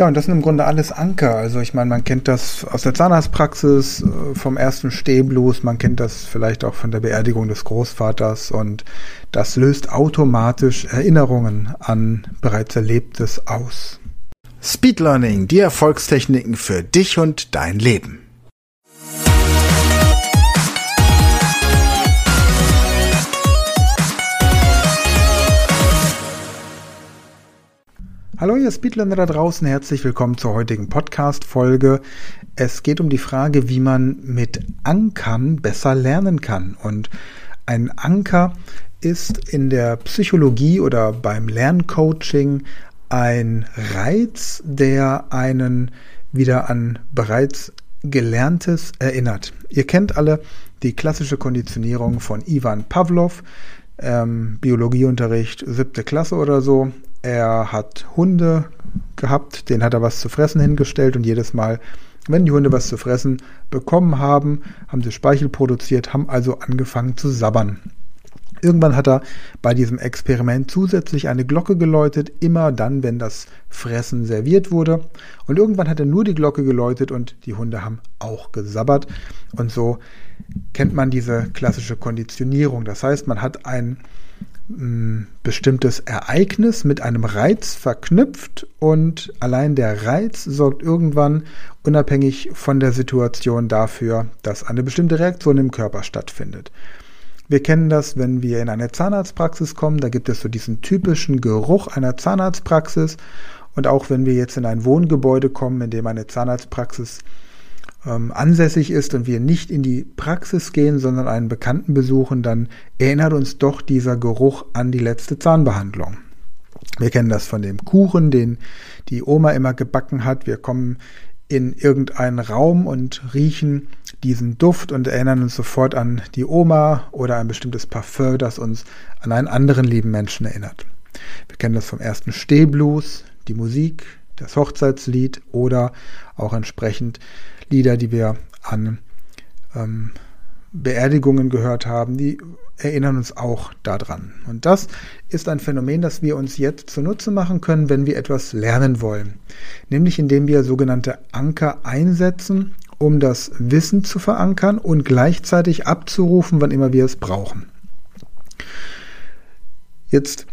Ja, und das sind im Grunde alles Anker. Also ich meine, man kennt das aus der Zahnarztpraxis, äh, vom ersten Stehblues, man kennt das vielleicht auch von der Beerdigung des Großvaters und das löst automatisch Erinnerungen an bereits Erlebtes aus. Speed Learning, die Erfolgstechniken für dich und dein Leben. Hallo ihr Speedlearner da draußen, herzlich willkommen zur heutigen Podcast-Folge. Es geht um die Frage, wie man mit Ankern besser lernen kann. Und ein Anker ist in der Psychologie oder beim Lerncoaching ein Reiz, der einen wieder an bereits Gelerntes erinnert. Ihr kennt alle die klassische Konditionierung von Ivan Pavlov, ähm, Biologieunterricht siebte Klasse oder so. Er hat Hunde gehabt, denen hat er was zu fressen hingestellt und jedes Mal, wenn die Hunde was zu fressen bekommen haben, haben sie Speichel produziert, haben also angefangen zu sabbern. Irgendwann hat er bei diesem Experiment zusätzlich eine Glocke geläutet, immer dann, wenn das Fressen serviert wurde. Und irgendwann hat er nur die Glocke geläutet und die Hunde haben auch gesabbert. Und so kennt man diese klassische Konditionierung. Das heißt, man hat ein bestimmtes Ereignis mit einem Reiz verknüpft und allein der Reiz sorgt irgendwann unabhängig von der Situation dafür, dass eine bestimmte Reaktion im Körper stattfindet. Wir kennen das, wenn wir in eine Zahnarztpraxis kommen, da gibt es so diesen typischen Geruch einer Zahnarztpraxis und auch wenn wir jetzt in ein Wohngebäude kommen, in dem eine Zahnarztpraxis ähm, ansässig ist und wir nicht in die Praxis gehen, sondern einen Bekannten besuchen, dann erinnert uns doch dieser Geruch an die letzte Zahnbehandlung. Wir kennen das von dem Kuchen, den die Oma immer gebacken hat. Wir kommen in irgendeinen Raum und riechen diesen Duft und erinnern uns sofort an die Oma oder ein bestimmtes Parfum, das uns an einen anderen lieben Menschen erinnert. Wir kennen das vom ersten Stehblues, die Musik, das Hochzeitslied oder auch entsprechend Lieder, die wir an ähm, Beerdigungen gehört haben, die erinnern uns auch daran. Und das ist ein Phänomen, das wir uns jetzt zunutze machen können, wenn wir etwas lernen wollen. Nämlich indem wir sogenannte Anker einsetzen, um das Wissen zu verankern und gleichzeitig abzurufen, wann immer wir es brauchen. Jetzt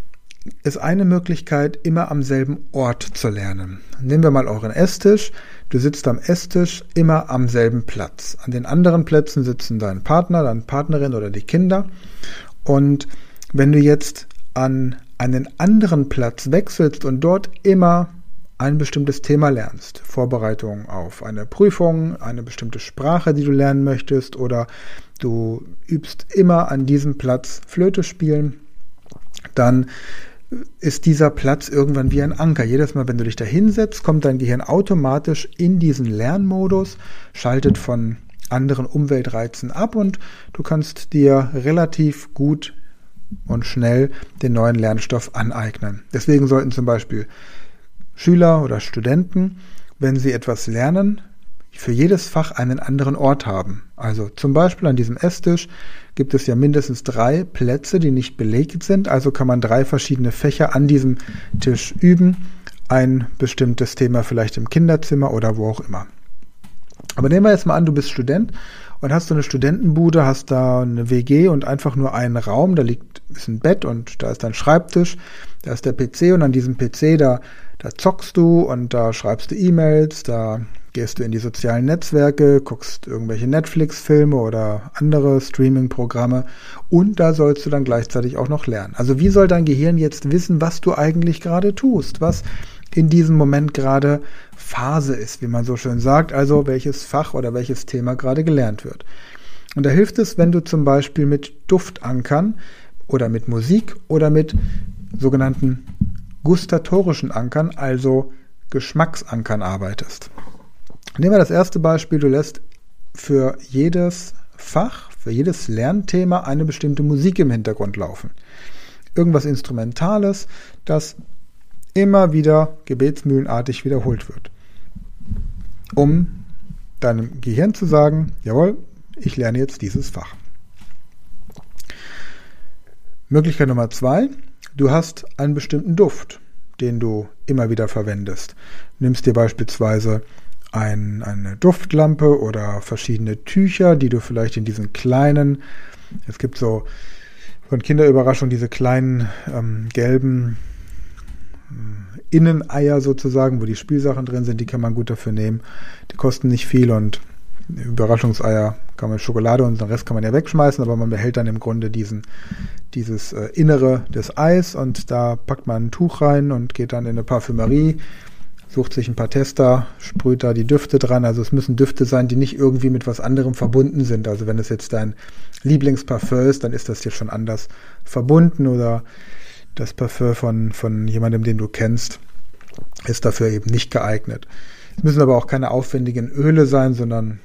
ist eine Möglichkeit, immer am selben Ort zu lernen. Nehmen wir mal euren Esstisch. Du sitzt am Esstisch immer am selben Platz. An den anderen Plätzen sitzen dein Partner, deine Partnerin oder die Kinder. Und wenn du jetzt an einen anderen Platz wechselst und dort immer ein bestimmtes Thema lernst, Vorbereitung auf eine Prüfung, eine bestimmte Sprache, die du lernen möchtest, oder du übst immer an diesem Platz Flöte spielen, dann ist dieser Platz irgendwann wie ein Anker. Jedes Mal, wenn du dich da hinsetzt, kommt dein Gehirn automatisch in diesen Lernmodus, schaltet von anderen Umweltreizen ab und du kannst dir relativ gut und schnell den neuen Lernstoff aneignen. Deswegen sollten zum Beispiel Schüler oder Studenten, wenn sie etwas lernen, für jedes Fach einen anderen Ort haben. Also zum Beispiel an diesem Esstisch gibt es ja mindestens drei Plätze, die nicht belegt sind. Also kann man drei verschiedene Fächer an diesem Tisch üben. Ein bestimmtes Thema vielleicht im Kinderzimmer oder wo auch immer. Aber nehmen wir jetzt mal an, du bist Student und hast du eine Studentenbude, hast da eine WG und einfach nur einen Raum, da liegt ist ein Bett und da ist dein Schreibtisch, da ist der PC und an diesem PC da da zockst du und da schreibst du E-Mails, da gehst du in die sozialen Netzwerke, guckst irgendwelche Netflix-Filme oder andere Streaming-Programme und da sollst du dann gleichzeitig auch noch lernen. Also wie soll dein Gehirn jetzt wissen, was du eigentlich gerade tust, was in diesem Moment gerade Phase ist, wie man so schön sagt, also welches Fach oder welches Thema gerade gelernt wird. Und da hilft es, wenn du zum Beispiel mit Duftankern oder mit Musik oder mit sogenannten gustatorischen Ankern, also Geschmacksankern arbeitest. Nehmen wir das erste Beispiel. Du lässt für jedes Fach, für jedes Lernthema eine bestimmte Musik im Hintergrund laufen. Irgendwas Instrumentales, das immer wieder gebetsmühlenartig wiederholt wird. Um deinem Gehirn zu sagen, jawohl, ich lerne jetzt dieses Fach. Möglichkeit Nummer zwei, du hast einen bestimmten Duft. den du immer wieder verwendest. Nimmst dir beispielsweise ein, eine Duftlampe oder verschiedene Tücher, die du vielleicht in diesen kleinen, es gibt so von Kinderüberraschung diese kleinen ähm, gelben äh, Inneneier sozusagen, wo die Spielsachen drin sind, die kann man gut dafür nehmen. Die kosten nicht viel und Überraschungseier kann man Schokolade und den Rest kann man ja wegschmeißen, aber man behält dann im Grunde diesen, dieses äh, Innere des Eis und da packt man ein Tuch rein und geht dann in eine Parfümerie, sucht sich ein paar Tester, sprüht da die Düfte dran. Also es müssen Düfte sein, die nicht irgendwie mit was anderem verbunden sind. Also wenn es jetzt dein Lieblingsparfum ist, dann ist das hier schon anders verbunden oder das Parfum von, von jemandem, den du kennst, ist dafür eben nicht geeignet. Es müssen aber auch keine aufwendigen Öle sein, sondern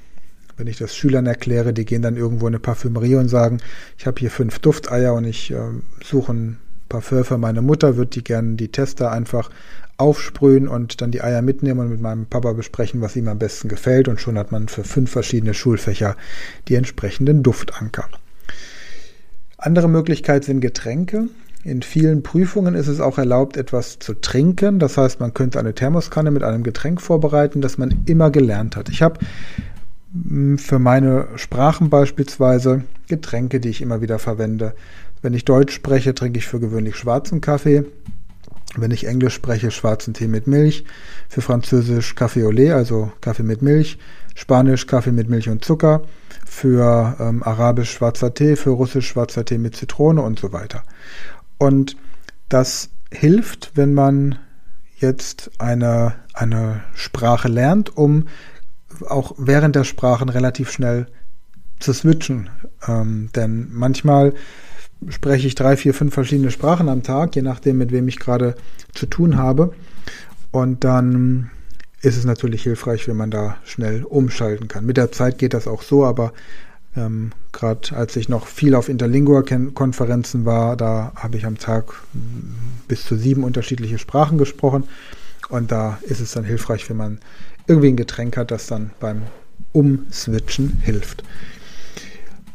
wenn ich das Schülern erkläre, die gehen dann irgendwo in eine Parfümerie und sagen, ich habe hier fünf Dufteier und ich äh, suche ein Parfum für meine Mutter, würde die gerne die Tester einfach aufsprühen und dann die Eier mitnehmen und mit meinem Papa besprechen, was ihm am besten gefällt. Und schon hat man für fünf verschiedene Schulfächer die entsprechenden Duftanker. Andere Möglichkeit sind Getränke. In vielen Prüfungen ist es auch erlaubt, etwas zu trinken. Das heißt, man könnte eine Thermoskanne mit einem Getränk vorbereiten, das man immer gelernt hat. Ich habe hm, für meine Sprachen beispielsweise Getränke, die ich immer wieder verwende. Wenn ich Deutsch spreche, trinke ich für gewöhnlich schwarzen Kaffee. Wenn ich Englisch spreche, schwarzen Tee mit Milch. Für Französisch Kaffee au lait, also Kaffee mit Milch. Spanisch Kaffee mit Milch und Zucker. Für ähm, Arabisch schwarzer Tee. Für Russisch schwarzer Tee mit Zitrone und so weiter. Und das hilft, wenn man jetzt eine, eine Sprache lernt, um auch während der Sprachen relativ schnell zu switchen. Ähm, denn manchmal spreche ich drei, vier, fünf verschiedene Sprachen am Tag, je nachdem, mit wem ich gerade zu tun habe. Und dann ist es natürlich hilfreich, wenn man da schnell umschalten kann. Mit der Zeit geht das auch so, aber ähm, gerade als ich noch viel auf Interlingua-Konferenzen war, da habe ich am Tag bis zu sieben unterschiedliche Sprachen gesprochen. Und da ist es dann hilfreich, wenn man irgendwie ein Getränk hat, das dann beim Umswitchen hilft.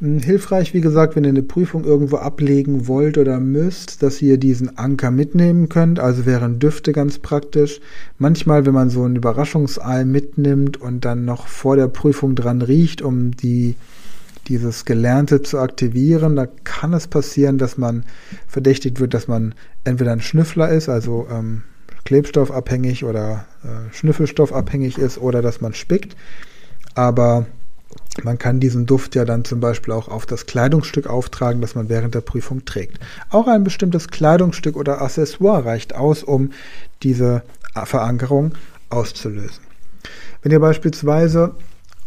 Hm, hilfreich, wie gesagt, wenn ihr eine Prüfung irgendwo ablegen wollt oder müsst, dass ihr diesen Anker mitnehmen könnt. Also wären Düfte ganz praktisch. Manchmal, wenn man so ein Überraschungsei mitnimmt und dann noch vor der Prüfung dran riecht, um die, dieses Gelernte zu aktivieren, da kann es passieren, dass man verdächtigt wird, dass man entweder ein Schnüffler ist, also ähm, klebstoffabhängig oder äh, schnüffelstoffabhängig ist, oder dass man spickt. Aber man kann diesen Duft ja dann zum Beispiel auch auf das Kleidungsstück auftragen, das man während der Prüfung trägt. Auch ein bestimmtes Kleidungsstück oder Accessoire reicht aus, um diese Verankerung auszulösen. Wenn ihr beispielsweise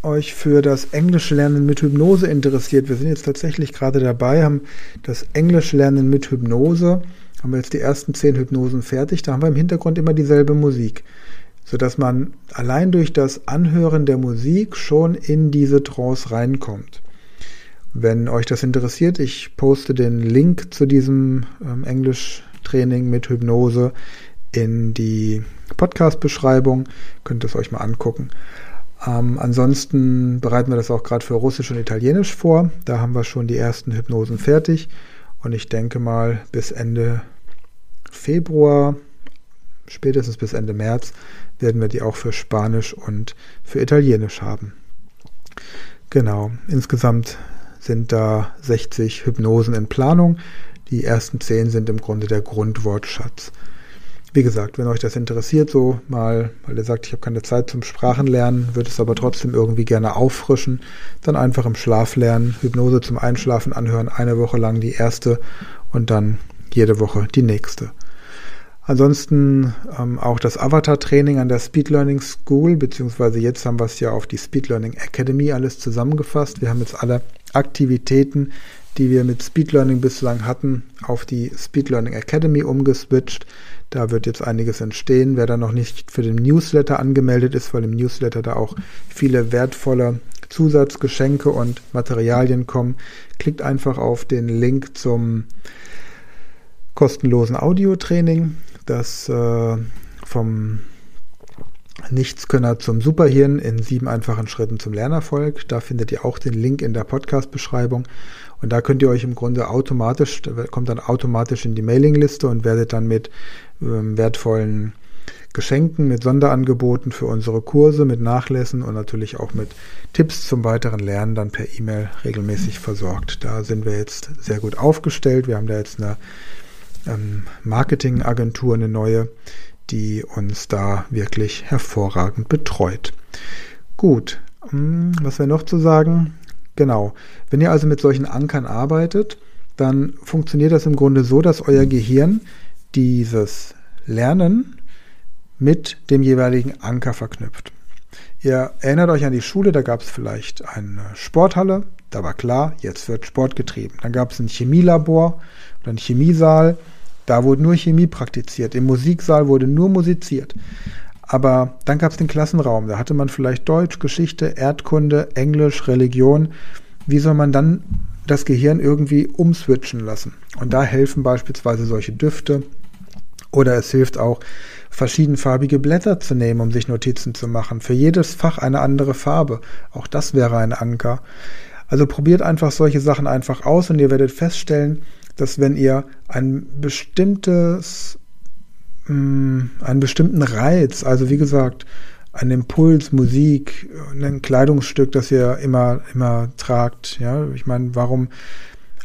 euch für das Englisch lernen mit Hypnose interessiert, wir sind jetzt tatsächlich gerade dabei, haben das Englisch lernen mit Hypnose, haben wir jetzt die ersten zehn Hypnosen fertig, da haben wir im Hintergrund immer dieselbe Musik sodass man allein durch das Anhören der Musik schon in diese Trance reinkommt. Wenn euch das interessiert, ich poste den Link zu diesem ähm, Englisch-Training mit Hypnose in die Podcast-Beschreibung. Könnt ihr es euch mal angucken. Ähm, ansonsten bereiten wir das auch gerade für Russisch und Italienisch vor. Da haben wir schon die ersten Hypnosen fertig. Und ich denke mal, bis Ende Februar, spätestens bis Ende März, werden wir die auch für Spanisch und für Italienisch haben. Genau, insgesamt sind da 60 Hypnosen in Planung. Die ersten 10 sind im Grunde der Grundwortschatz. Wie gesagt, wenn euch das interessiert, so mal, weil ihr sagt, ich habe keine Zeit zum Sprachenlernen, würde es aber trotzdem irgendwie gerne auffrischen, dann einfach im Schlaf lernen, Hypnose zum Einschlafen anhören, eine Woche lang die erste und dann jede Woche die nächste. Ansonsten ähm, auch das Avatar-Training an der Speed Learning School, beziehungsweise jetzt haben wir es ja auf die Speed Learning Academy alles zusammengefasst. Wir haben jetzt alle Aktivitäten, die wir mit Speed Learning bislang hatten, auf die Speed Learning Academy umgeswitcht. Da wird jetzt einiges entstehen. Wer da noch nicht für den Newsletter angemeldet ist, weil im Newsletter da auch viele wertvolle Zusatzgeschenke und Materialien kommen, klickt einfach auf den Link zum kostenlosen Audiotraining das äh, vom Nichtskönner zum Superhirn in sieben einfachen Schritten zum Lernerfolg. Da findet ihr auch den Link in der Podcast-Beschreibung. Und da könnt ihr euch im Grunde automatisch, kommt dann automatisch in die Mailingliste und werdet dann mit ähm, wertvollen Geschenken, mit Sonderangeboten für unsere Kurse, mit Nachlässen und natürlich auch mit Tipps zum weiteren Lernen dann per E-Mail regelmäßig versorgt. Da sind wir jetzt sehr gut aufgestellt. Wir haben da jetzt eine ähm, Marketingagentur, eine neue, die uns da wirklich hervorragend betreut. Gut, hm, was wäre noch zu sagen? Genau, wenn ihr also mit solchen Ankern arbeitet, dann funktioniert das im Grunde so, dass euer Gehirn dieses Lernen mit dem jeweiligen Anker verknüpft. Ihr erinnert euch an die Schule, da gab es vielleicht eine Sporthalle, da war klar, jetzt wird Sport getrieben. Dann gab es ein Chemielabor einen Chemiesaal, da wurde nur Chemie praktiziert. Im Musiksaal wurde nur musiziert. Aber dann gab es den Klassenraum, da hatte man vielleicht Deutsch, Geschichte, Erdkunde, Englisch, Religion. Wie soll man dann das Gehirn irgendwie umswitchen lassen? Und da helfen beispielsweise solche Düfte, oder es hilft auch, verschiedenfarbige Blätter zu nehmen, um sich Notizen zu machen. Für jedes Fach eine andere Farbe. Auch das wäre ein Anker. Also probiert einfach solche Sachen einfach aus und ihr werdet feststellen, dass wenn ihr ein bestimmtes, mh, hm, einen bestimmten Reiz, also wie gesagt, einen Impuls, Musik, ein Kleidungsstück, das ihr immer, immer tragt, ja, ich meine, warum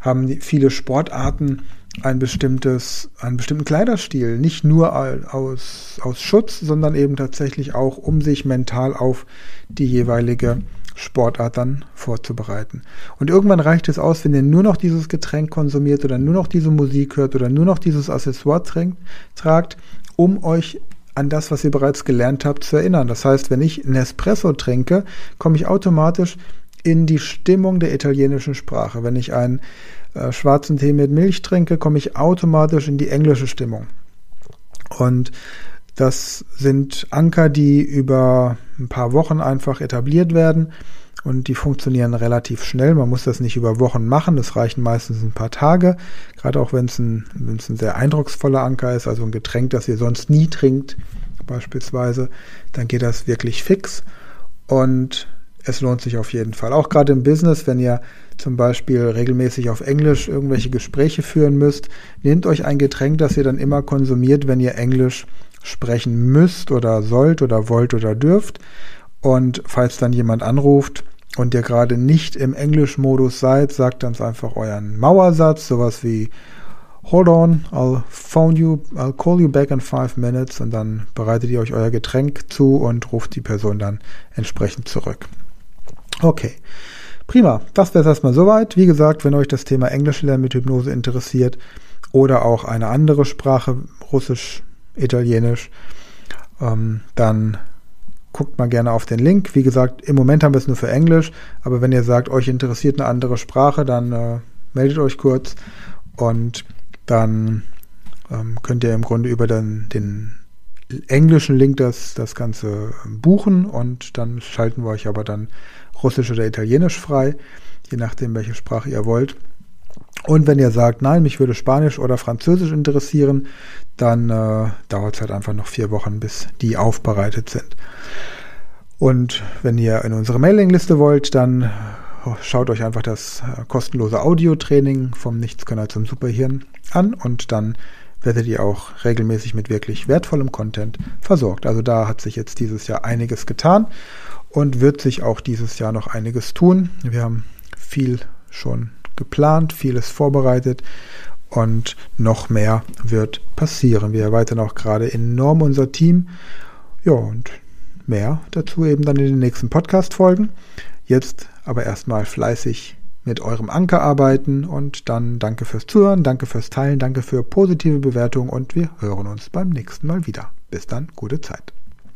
haben viele Sportarten ein bestimmtes, einen bestimmten Kleiderstil, nicht nur aus, aus Schutz, sondern eben tatsächlich auch, um sich mental auf die jeweilige Sportart dann vorzubereiten. Und irgendwann reicht es aus, wenn ihr nur noch dieses Getränk konsumiert oder nur noch diese Musik hört oder nur noch dieses Accessoire trinkt, tragt, um euch an das, was ihr bereits gelernt habt, zu erinnern. Das heißt, wenn ich Nespresso trinke, komme ich automatisch in die Stimmung der italienischen Sprache. Wenn ich einen äh, schwarzen Tee mit Milch trinke, komme ich automatisch in die englische Stimmung. Und das sind Anker, die über ein paar Wochen einfach etabliert werden und die funktionieren relativ schnell. Man muss das nicht über Wochen machen, das reichen meistens ein paar Tage, gerade auch wenn es ein, ein sehr eindrucksvoller Anker ist, also ein Getränk, das ihr sonst nie trinkt, beispielsweise, dann geht das wirklich fix und es lohnt sich auf jeden Fall. Auch gerade im Business, wenn ihr zum Beispiel regelmäßig auf Englisch irgendwelche Gespräche führen müsst, nehmt euch ein Getränk, das ihr dann immer konsumiert, wenn ihr Englisch sprechen müsst oder sollt oder wollt oder dürft. Und falls dann jemand anruft und ihr gerade nicht im Englisch-Modus seid, sagt dann einfach euren Mauersatz, sowas wie Hold on, I'll phone you, I'll call you back in five minutes und dann bereitet ihr euch euer Getränk zu und ruft die Person dann entsprechend zurück. Okay. Prima, das wäre erstmal soweit. Wie gesagt, wenn euch das Thema Englisch lernen mit Hypnose interessiert oder auch eine andere Sprache, Russisch, Italienisch, ähm, dann guckt mal gerne auf den Link. Wie gesagt, im Moment haben wir es nur für Englisch, aber wenn ihr sagt, euch interessiert eine andere Sprache, dann äh, meldet euch kurz und dann ähm, könnt ihr im Grunde über den, den englischen Link das, das Ganze buchen und dann schalten wir euch aber dann Russisch oder Italienisch frei, je nachdem, welche Sprache ihr wollt. Und wenn ihr sagt, nein, mich würde Spanisch oder Französisch interessieren, dann äh, dauert es halt einfach noch vier Wochen, bis die aufbereitet sind. Und wenn ihr in unsere Mailingliste wollt, dann schaut euch einfach das äh, kostenlose Audiotraining vom Nichtskönner zum Superhirn an und dann werdet ihr auch regelmäßig mit wirklich wertvollem Content versorgt. Also da hat sich jetzt dieses Jahr einiges getan und wird sich auch dieses Jahr noch einiges tun. Wir haben viel schon geplant, vieles vorbereitet und noch mehr wird passieren. Wir erweitern auch gerade enorm unser Team. Ja, und mehr dazu eben dann in den nächsten Podcast-Folgen. Jetzt aber erstmal fleißig mit eurem Anker arbeiten und dann danke fürs Zuhören, danke fürs Teilen, danke für positive Bewertungen und wir hören uns beim nächsten Mal wieder. Bis dann, gute Zeit.